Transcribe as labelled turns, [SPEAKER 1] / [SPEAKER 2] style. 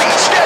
[SPEAKER 1] Beach